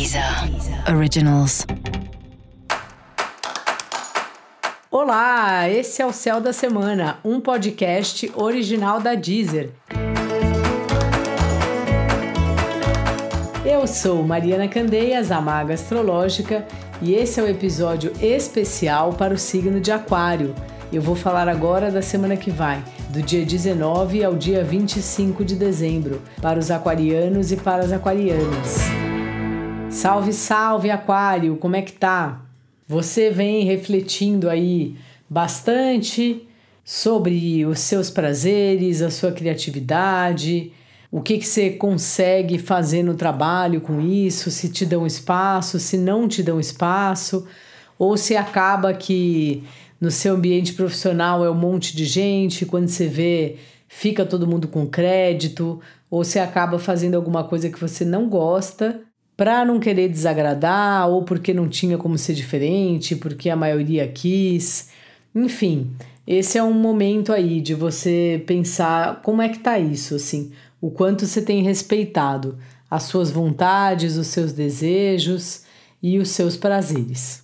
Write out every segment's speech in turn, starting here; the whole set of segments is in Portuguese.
Deezer Originals. Olá, esse é o Céu da Semana, um podcast original da Deezer. Eu sou Mariana Candeias, a Maga Astrológica, e esse é o um episódio especial para o signo de Aquário. Eu vou falar agora da semana que vai, do dia 19 ao dia 25 de dezembro, para os aquarianos e para as aquarianas. Salve, salve, Aquário, como é que tá? Você vem refletindo aí bastante sobre os seus prazeres, a sua criatividade, o que, que você consegue fazer no trabalho com isso, se te dão espaço, se não te dão espaço, ou se acaba que no seu ambiente profissional é um monte de gente, quando você vê, fica todo mundo com crédito, ou você acaba fazendo alguma coisa que você não gosta para não querer desagradar, ou porque não tinha como ser diferente, porque a maioria quis. Enfim, esse é um momento aí de você pensar como é que tá isso, assim, o quanto você tem respeitado as suas vontades, os seus desejos e os seus prazeres.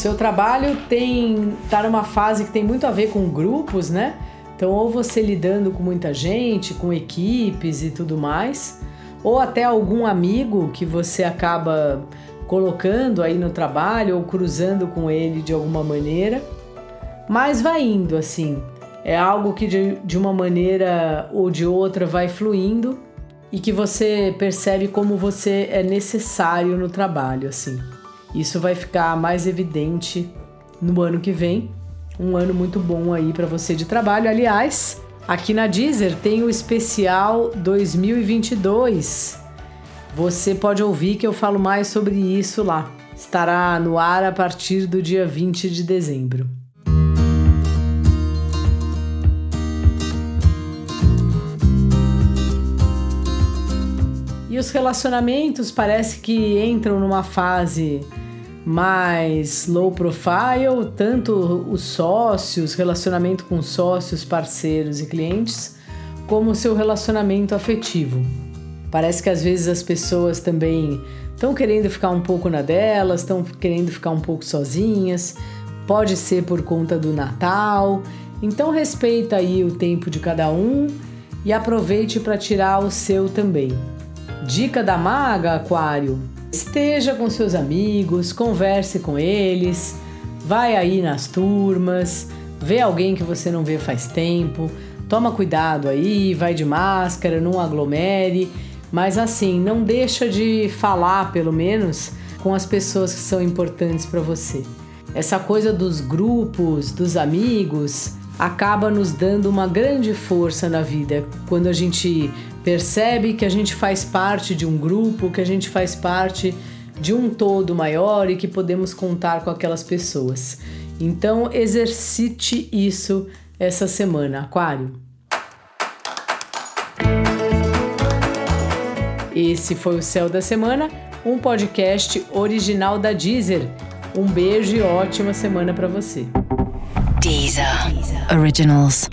Seu trabalho tem tá numa fase que tem muito a ver com grupos, né? Então, ou você lidando com muita gente, com equipes e tudo mais, ou até algum amigo que você acaba colocando aí no trabalho ou cruzando com ele de alguma maneira. Mas vai indo assim. É algo que de, de uma maneira ou de outra vai fluindo e que você percebe como você é necessário no trabalho, assim. Isso vai ficar mais evidente no ano que vem. Um ano muito bom aí para você de trabalho. Aliás, aqui na Deezer tem o especial 2022. Você pode ouvir que eu falo mais sobre isso lá. Estará no ar a partir do dia 20 de dezembro. E os relacionamentos parece que entram numa fase mais low profile, tanto os sócios, relacionamento com sócios, parceiros e clientes, como o seu relacionamento afetivo. Parece que às vezes as pessoas também estão querendo ficar um pouco na delas, estão querendo ficar um pouco sozinhas, pode ser por conta do Natal. Então respeita aí o tempo de cada um e aproveite para tirar o seu também. Dica da maga, Aquário: Esteja com seus amigos, converse com eles, vai aí nas turmas, vê alguém que você não vê faz tempo, toma cuidado aí, vai de máscara, não aglomere, mas assim, não deixa de falar, pelo menos, com as pessoas que são importantes para você. Essa coisa dos grupos, dos amigos, acaba nos dando uma grande força na vida quando a gente percebe que a gente faz parte de um grupo, que a gente faz parte de um todo maior e que podemos contar com aquelas pessoas. Então, exercite isso essa semana, Aquário. Esse foi o Céu da Semana, um podcast original da Deezer. Um beijo e ótima semana para você. Deezer. Deezer. Originals.